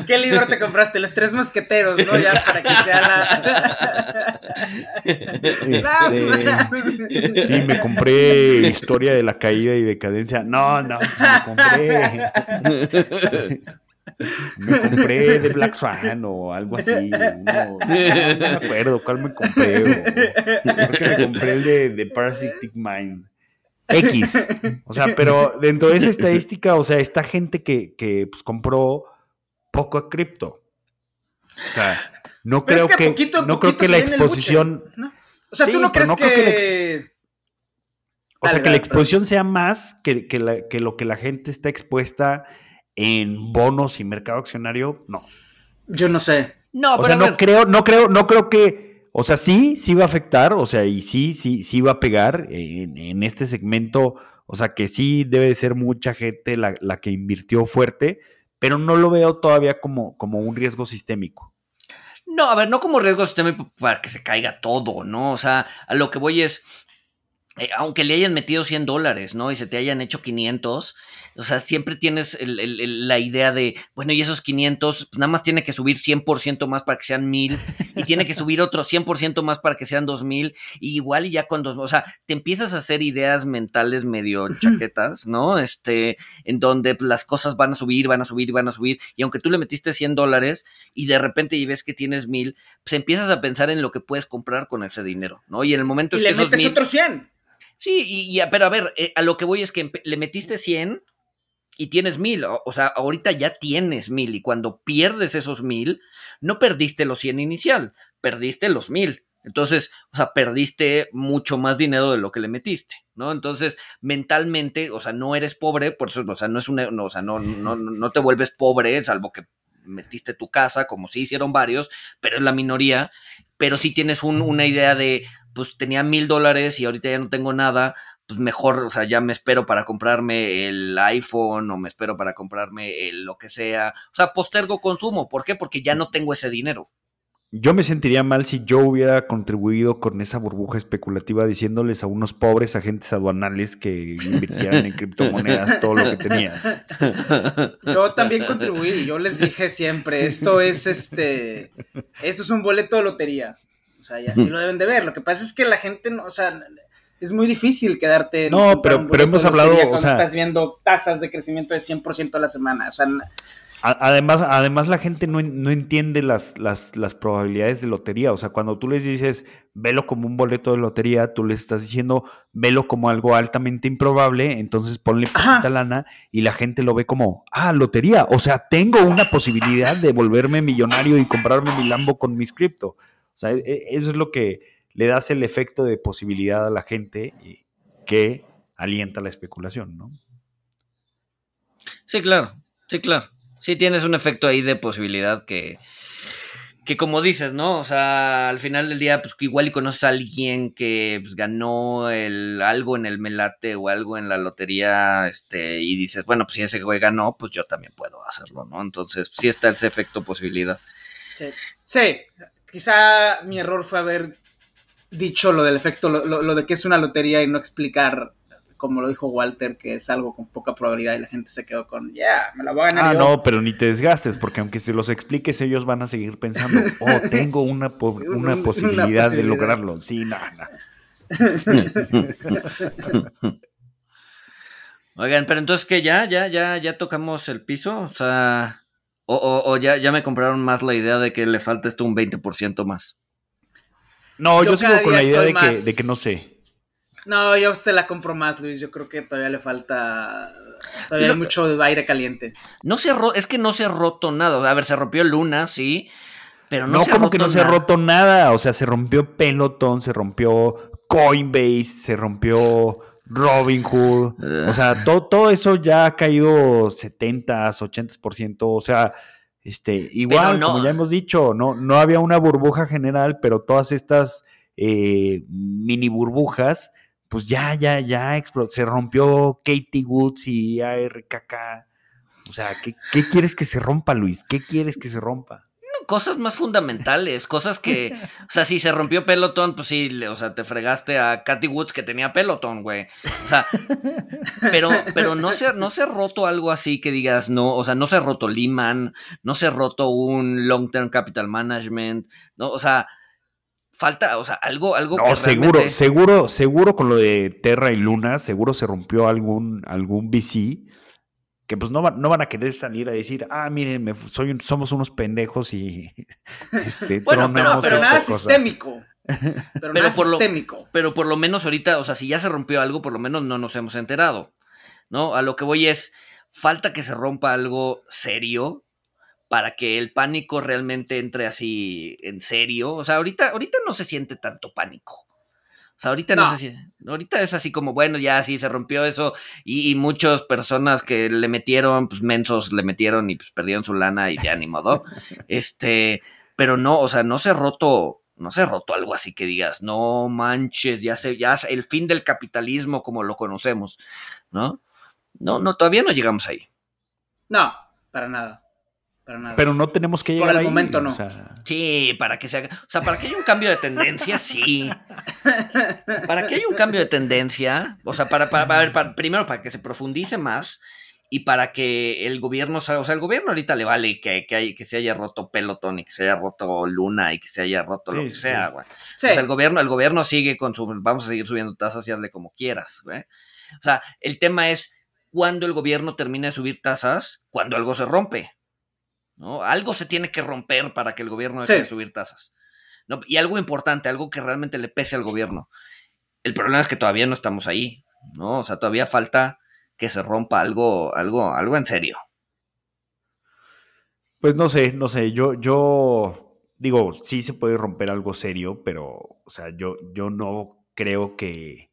¿Qué libro te compraste? Los tres mosqueteros, ¿no? Ya para que sea la. Este, sí, me compré Historia de la Caída y Decadencia. No, no, me compré. Me compré de Black Swan o algo así. no, no me acuerdo cuál me compré. o- creo que me compré el de, de Parasitic Mind. X. O sea, pero dentro de esa estadística, o sea, está gente que, que pues, compró poco a cripto. O sea, no Pero creo es que que, poquito en no creo que la exposición. buche, ¿no? O sea, Sí, ¿tú no crees no que.? O sea, que la exposición sea más que, que la- que lo que la gente está expuesta en bonos y mercado accionario, no. Yo no sé. No, O pero sea, no ver, creo, no creo, no creo que, o sea, sí, sí va a afectar, o sea, y sí, sí, sí va a pegar en, en este segmento, o sea, que sí debe de ser mucha gente la, la que invirtió fuerte, pero no lo veo todavía como, como un riesgo sistémico. No, a ver, no como riesgo sistémico para que se caiga todo, ¿no? O sea, a lo que voy es. Eh, aunque le hayan metido 100 dólares, ¿no? Y se te hayan hecho 500, o sea, siempre tienes la idea de, bueno, y esos 500, nada más tiene que subir 100% más para que sean 1000, y tiene que subir otro 100% más para que sean 2000, y igual y ya cuando, o sea, te empiezas a hacer ideas mentales medio chaquetas, ¿no? Este, en donde las cosas van a subir, van a subir, van a subir, y aunque tú le metiste 100 dólares y de repente y ves que tienes 1000, pues empiezas a pensar en lo que puedes comprar con ese dinero, ¿no? Y en el momento y le metes otro 100. Sí, y, pero a ver, eh, a lo que voy es que le metiste 100 y tienes 1000. O, sea, ahorita ya tienes 1000 y cuando pierdes esos 1000, no perdiste los 100 inicial, perdiste los 1000. Entonces, o sea, perdiste mucho más dinero de lo que le metiste, ¿no? Entonces, mentalmente, o sea, no eres pobre, por eso, o sea, no es una, no, o sea, no, no, no te vuelves pobre, salvo que metiste tu casa, como sí hicieron varios, pero es la minoría, pero sí tienes una idea de, pues tenía mil dólares y ahorita ya no tengo nada, pues mejor, o sea, ya me espero para comprarme el iPhone o me espero para comprarme el lo que sea. O sea, postergo consumo. ¿Por qué? Porque ya no tengo ese dinero. Yo me sentiría mal si yo hubiera contribuido con esa burbuja especulativa diciéndoles a unos pobres agentes aduanales que invirtieran en criptomonedas todo lo que tenía. Yo también contribuí, yo les dije siempre, esto es este, esto es un boleto de lotería. O sea, y así lo deben de ver. Lo que pasa es que la gente, no, o sea, es muy difícil quedarte. No, pero, pero hemos hablado. O sea, estás viendo tasas de crecimiento de 100% a la semana. O sea, Además, además la gente no, entiende las, las, las, probabilidades de lotería. O sea, cuando tú les dices, velo como un boleto de lotería, tú les estás diciendo, velo como algo altamente improbable, entonces ponle poquita lana y la gente lo ve como, ah, lotería. O sea, tengo una posibilidad de volverme millonario y comprarme mi Lambo con mis cripto. O sea, e, e, eso es lo que le das el efecto de posibilidad a la gente que alienta la especulación, ¿no? Sí, claro, sí, claro. Sí tienes un efecto ahí de posibilidad que, que como dices, ¿no? O sea, al final del día, pues igual y conoces a alguien que pues, ganó el, algo en el melate o algo en la lotería, este, y dices, bueno, pues si ese güey ganó, pues yo también puedo hacerlo, ¿no? Entonces, sí está ese efecto posibilidad. Sí, sí, quizá mi error fue haber dicho lo del efecto, lo, de que es una lotería y no explicar, como lo dijo Walter, que es algo con poca probabilidad y la gente se quedó con, ya, me la voy a ganar. Ah, no, pero ni te desgastes, porque aunque se los expliques, ellos van a seguir pensando, oh, tengo una, una, posibilidad, de lograrlo. Sí, nada. Oigan, pero entonces que ya, ya, ya, ya tocamos el piso, o sea, o, ya, ya me compraron más la idea de que le falta esto un 20% más. No, yo, sigo con la idea de que, de que, no sé. No, yo a usted la compro más, Luis. Yo creo que todavía le falta. Todavía hay mucho aire caliente. No se es que no se ha roto nada. A ver, se rompió Luna, sí. Pero no, no se como que no se ha roto nada. O sea, se rompió Peloton, se rompió Coinbase, se rompió Robinhood. O sea, todo, todo eso ya ha caído 70, 80%. O sea, este, igual, como ya hemos dicho, no, no había una burbuja general, pero todas estas eh, mini burbujas, pues ya, ya, ya se rompió Katie Woods y ARKK. O sea, ¿qué, ¿qué quieres que se rompa, Luis? ¿Qué quieres que se rompa? Cosas más fundamentales, cosas que, o sea, si se rompió Peloton, pues sí, o sea, te fregaste a Katy Woods que tenía Peloton, güey. O sea, pero, pero no se, no se ha roto algo así que digas, no, o sea, no se ha roto Lehman, no se ha roto un Long Term Capital Management, no, o sea, falta, o sea, algo, algo no, seguro, seguro, seguro con lo de Terra y Luna, seguro se rompió algún, algún VC que pues no, no van a querer salir a decir, ah, miren, soy somos unos pendejos y este, bueno, pero, pero nada sistémico. Pero, nada por sistémico. Lo, pero por lo menos ahorita, o sea, si ya se rompió algo, por lo menos no nos hemos enterado. ¿No? A lo que voy es, falta que se rompa algo serio para que el pánico realmente entre así en serio. O sea, ahorita, ahorita no se siente tanto pánico. O sea, ahorita no, sé si. Ahorita es así como, bueno, ya sí se rompió eso. Y, muchas personas que le metieron, pues mensos le metieron y pues perdieron su lana y ya ni modo. este, pero no, o sea, no se ha roto. No se roto algo así que digas, no manches, ya se, ya el fin del capitalismo como lo conocemos, ¿no? No, no, todavía no llegamos ahí. No, para nada. Pero no tenemos que llegar Por el ahí, momento o no. sea, Sí, para que se haga. O sea, para que haya un cambio de tendencia, sí. Para que haya un cambio de tendencia, o sea, para, para, para ver, para- primero para que se profundice más y para que el gobierno, salga- o sea, el gobierno ahorita le vale que, que, hay- que se haya roto Pelotón y que se haya roto Luna y que se haya roto lo que sí. sea, güey. Sí. O sea, el gobierno, el gobierno sigue con su, vamos a seguir subiendo tasas y hazle como quieras, güey. O sea, el tema es cuando el gobierno termina de subir tasas, cuando algo se rompe. ¿No? Algo se tiene que romper para que el gobierno deje Sí. de subir tasas. ¿no? Y algo importante, algo que realmente le pese al gobierno. El problema es que todavía no estamos ahí, ¿no? O sea, todavía falta que se rompa algo, algo, algo en serio. Pues no sé, no sé, yo, yo digo, sí se puede romper algo serio, pero, o sea, yo, yo no creo que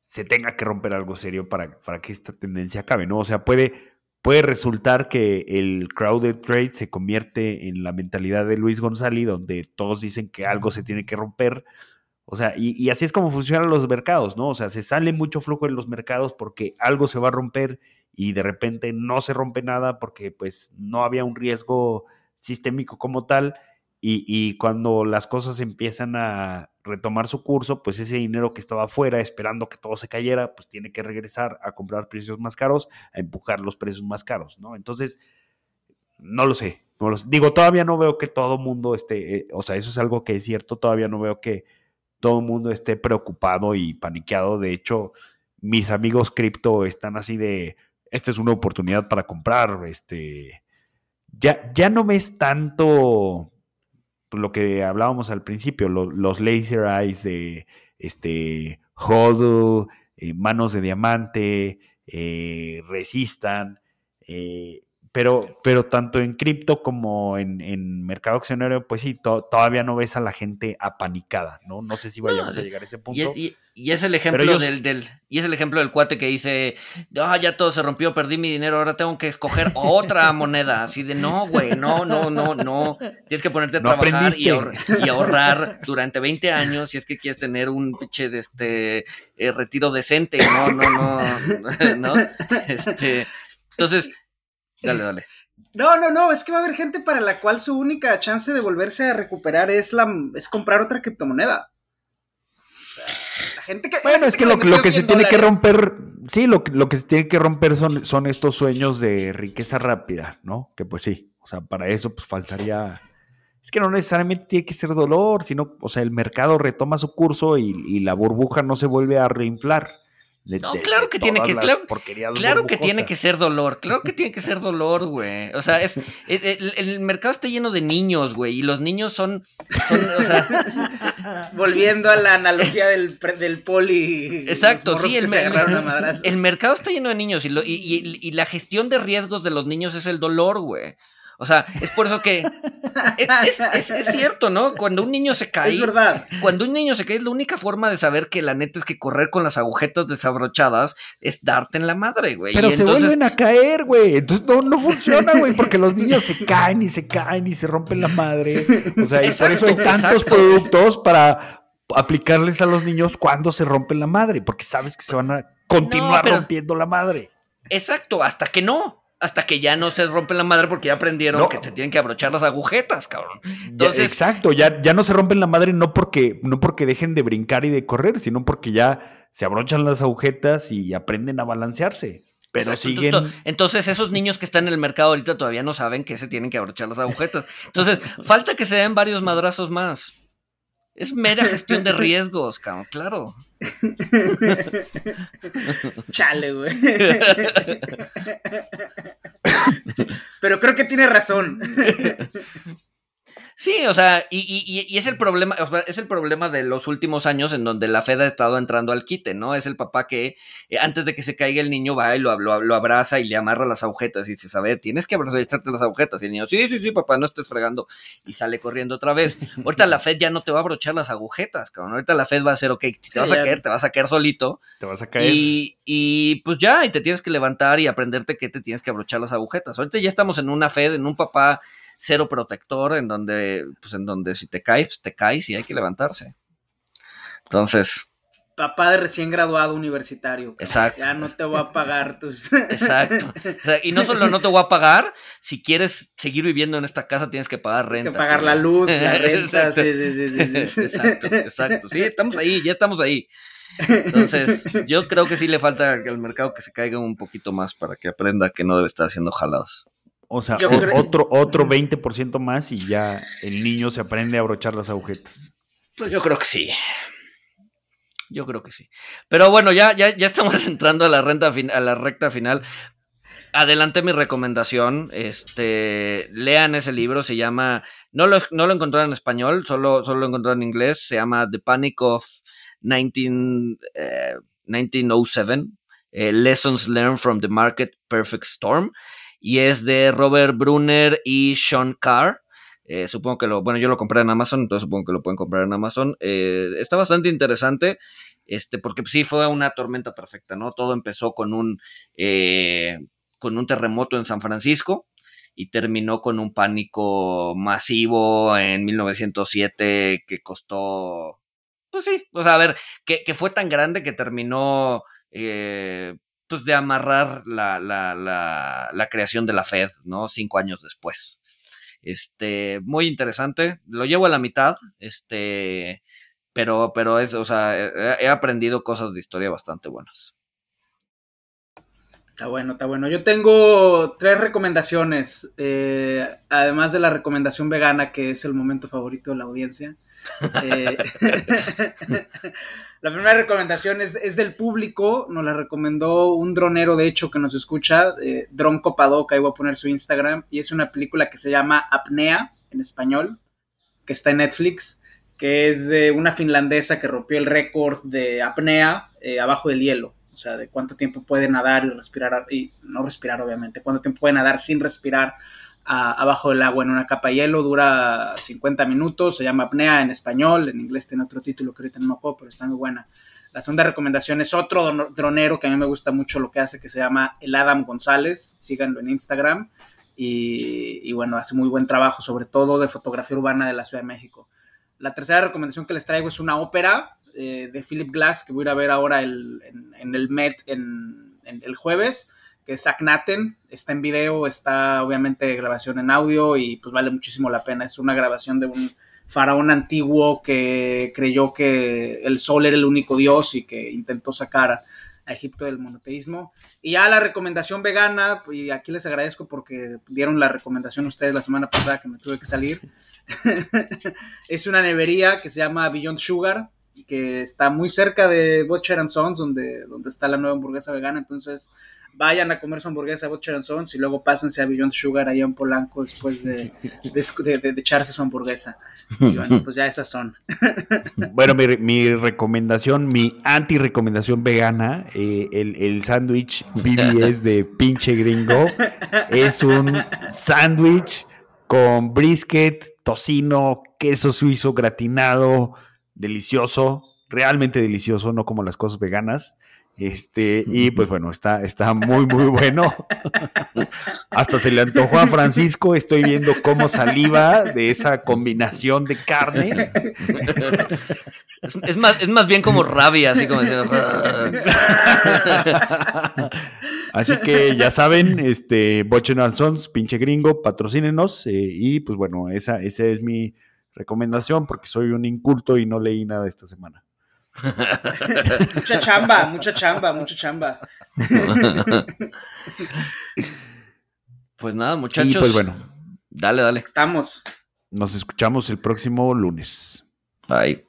se tenga que romper algo serio para, para que esta tendencia acabe, ¿no? O sea, puede, puede resultar que el crowded trade se convierte en la mentalidad de Luis González, donde todos dicen que algo se tiene que romper. O sea, y, y así es como funcionan los mercados, ¿no? O sea, se sale mucho flujo en los mercados porque algo se va a romper y de repente no se rompe nada porque pues no había un riesgo sistémico como tal y, cuando las cosas empiezan a retomar su curso, pues ese dinero que estaba afuera esperando que todo se cayera, pues tiene que regresar a comprar precios más caros, a empujar los precios más caros, ¿no? Entonces, no lo sé, no lo. Digo, todavía no veo que todo mundo esté, eh, o sea, eso es algo que es cierto, todavía no veo que todo el mundo esté preocupado y paniqueado. De hecho, mis amigos cripto están así de, esta es una oportunidad para comprar, este, ya, ya no ves tanto lo que hablábamos al principio, lo- los laser eyes de este hodl, eh, manos de diamante, eh, resistan, eh, pero, pero tanto en cripto como en, en mercado accionario, pues sí, to- todavía no ves a la gente apanicada, ¿no? No sé si vayamos No, a llegar a ese punto. y- y es el ejemplo ellos- del, del, y es el ejemplo del cuate que dice, ah, ya todo se rompió, perdí mi dinero, ahora tengo que escoger otra moneda. Así de no, güey, no, no, no, no. Tienes que ponerte a No trabajar y, aprendiste. ahor- y ahorrar durante 20 años si es que quieres tener un pinche de este eh, retiro decente. No, no, no, no. Este, entonces, dale, dale. No, no, no, es que va a haber gente para la cual su única chance de volverse a recuperar es la es comprar otra criptomoneda. O sea, la gente que Bueno, es que lo, le lo que se 100 tiene que romper, sí, lo, que- lo que se tiene que romper son, son estos sueños de riqueza rápida, ¿no? Que pues sí, o sea, para eso pues faltaría, es que no necesariamente tiene que ser dolor, sino, o sea, el mercado retoma su curso y, y la burbuja no se vuelve a reinflar. De- No, de- claro que tiene que- claro- Claro que tiene que ser dolor, claro que tiene que ser dolor, güey. O sea, es el, el- el mercado está lleno de niños, güey, y los niños son, son o sea, Volviendo a la analogía del, pre- del poli. Exacto, sí, el, mer- el mercado está lleno de niños y, lo- y- y- y la gestión de riesgos de los niños es el dolor, güey. O sea, es por eso que es, es- es cierto, ¿no? Cuando un niño se cae, Es verdad. cuando un niño se cae, la única forma de saber que la neta es que correr con las agujetas desabrochadas es darte en la madre, güey. Pero Y se entonces- vuelven a caer, güey. Entonces no, no funciona, güey, porque los niños se caen y se caen y se rompen la madre. O sea, y por eso hay tantos exacto. productos para aplicarles a los niños cuando se rompen la madre, porque sabes que se van a continuar No, pero- rompiendo la madre. Exacto, hasta que no. Hasta que ya no se rompen la madre porque ya aprendieron No. que se tienen que abrochar las agujetas, cabrón. Ya, exacto, ya, ya no se rompen la madre no porque, no porque dejen de brincar y de correr, sino porque ya se abrochan las agujetas y aprenden a balancearse. Pero Exacto, siguen. Entonces, to- entonces, esos niños que están en el mercado ahorita todavía no saben que se tienen que abrochar las agujetas. Entonces, falta que se den varios madrazos más. Es mera gestión de riesgos, cabrón, claro. Chale, güey. Pero creo que tiene razón. Sí, o sea, y, y- y- es el problema, o sea, es el problema de los últimos años en donde la Fed ha estado entrando al quite, ¿no? Es el papá que eh, antes de que se caiga el niño va y lo, lo- lo abraza y le amarra las agujetas y dice, a ver, tienes que abrazar y echarte las agujetas. Y el niño, sí, sí, sí, papá, no estés fregando. Y sale corriendo otra vez. Ahorita la Fed ya no te va a abrochar las agujetas, cabrón. Ahorita la Fed va a hacer, ok, si te vas a caer, te vas a caer solito. Te vas a caer. Y, y pues ya, y te tienes que levantar y aprenderte que te tienes que abrochar las agujetas. Ahorita ya estamos en una Fed, en un papá cero protector, en donde, pues en donde si te caes, pues te caes y hay que levantarse. Entonces, papá de recién graduado universitario. Exacto. Ya no te voy a pagar tus. Exacto. O sea, y no solo no te voy a pagar, si quieres seguir viviendo en esta casa tienes que pagar Hay renta. que pagar la luz, la renta. Sí, sí, sí, sí, sí. Exacto, exacto. Sí, estamos ahí, ya estamos ahí. Entonces, yo creo que sí le falta al mercado que se caiga un poquito más para que aprenda que no debe estar haciendo jaladas. O sea, o- creo- otro, otro 20% más y ya el niño se aprende a abrochar las agujetas. Pues yo creo que sí. Yo creo que sí. Pero bueno, ya, ya, ya estamos entrando a la renta fin- a la recta final. Adelante mi recomendación. Este, lean ese libro, se llama. No lo, no lo encontré en español, solo, solo lo encontré en inglés. Se llama The Panic of 19, eh, 1907. eh, Lessons Learned from the Market Perfect Storm. Y es de Robert Brunner y Sean Carr. Eh, supongo que lo, bueno, yo lo compré en Amazon, entonces supongo que lo pueden comprar en Amazon. Eh, está bastante interesante, este, porque sí fue una tormenta perfecta, ¿no? Todo empezó con un, eh, con un terremoto en San Francisco y terminó con un pánico masivo en 1907 que costó, pues sí, o sea, a ver, que, que fue tan grande que terminó, eh, pues de amarrar la, la, la, la creación de la Fed, ¿no? Cinco años después. Este, muy interesante. Lo llevo a la mitad. Este, pero, pero es, o sea, he, he aprendido cosas de historia bastante buenas. Está bueno, está bueno. Yo tengo tres recomendaciones, eh, además de la recomendación vegana, que es el momento favorito de la audiencia. Eh, la primera recomendación es, es, del público, nos la recomendó un dronero, de hecho, que nos escucha, eh, Dron Copadoc, ahí voy a poner su Instagram, y es una película que se llama Apnea, en español, que está en Netflix, que es de una finlandesa que rompió el récord de apnea eh, abajo del hielo. O sea, de cuánto tiempo puede nadar y respirar, y no respirar obviamente, cuánto tiempo puede nadar sin respirar a, abajo del agua en una capa de hielo, dura 50 minutos, se llama apnea en español, en inglés tiene otro título que ahorita no me acuerdo, pero está muy buena. La segunda recomendación es otro dronero que a mí me gusta mucho lo que hace, que se llama El Adam González, síganlo en Instagram, y, y bueno, hace muy buen trabajo, sobre todo de fotografía urbana de la Ciudad de México. La tercera recomendación que les traigo es una ópera eh, de Philip Glass que voy a ir a ver ahora el, en, en, el Met en, en, el jueves, que es Aknaten. Está en video, está obviamente grabación en audio y pues vale muchísimo la pena. Es una grabación de un faraón antiguo que creyó que el sol era el único dios y que intentó sacar a, a Egipto del monoteísmo. Y ya la recomendación vegana, y aquí les agradezco porque dieron la recomendación ustedes la semana pasada que me tuve que salir. es una nevería que se llama Beyond Sugar, que está muy cerca de Butcher and Sons, donde, donde está la nueva hamburguesa vegana. Entonces, vayan a comer su hamburguesa a Butcher and Sons y luego pásense a Beyond Sugar allá en Polanco después de, de, de, de echarse su hamburguesa. Y bueno, pues ya esas son. bueno, mi, mi, recomendación, mi anti-recomendación vegana, eh, el, el sándwich BBS de pinche gringo, es un sándwich con brisket, tocino, queso suizo gratinado, delicioso, realmente delicioso, no como las cosas veganas. Este, y pues bueno, está, está muy, muy bueno. Hasta se le antojó a Francisco. Estoy viendo cómo saliva de esa combinación de carne. Es, es más, es más bien como rabia, así como decir, Así que ya saben, este, Butcher Sons, pinche gringo, patrocínenos. Eh, y pues bueno, esa, esa es mi recomendación porque soy un inculto y no leí nada esta semana. Mucha chamba, mucha chamba, mucha chamba. Pues nada, muchachos. Y pues bueno. Dale, dale. Estamos. Nos escuchamos el próximo lunes. Bye.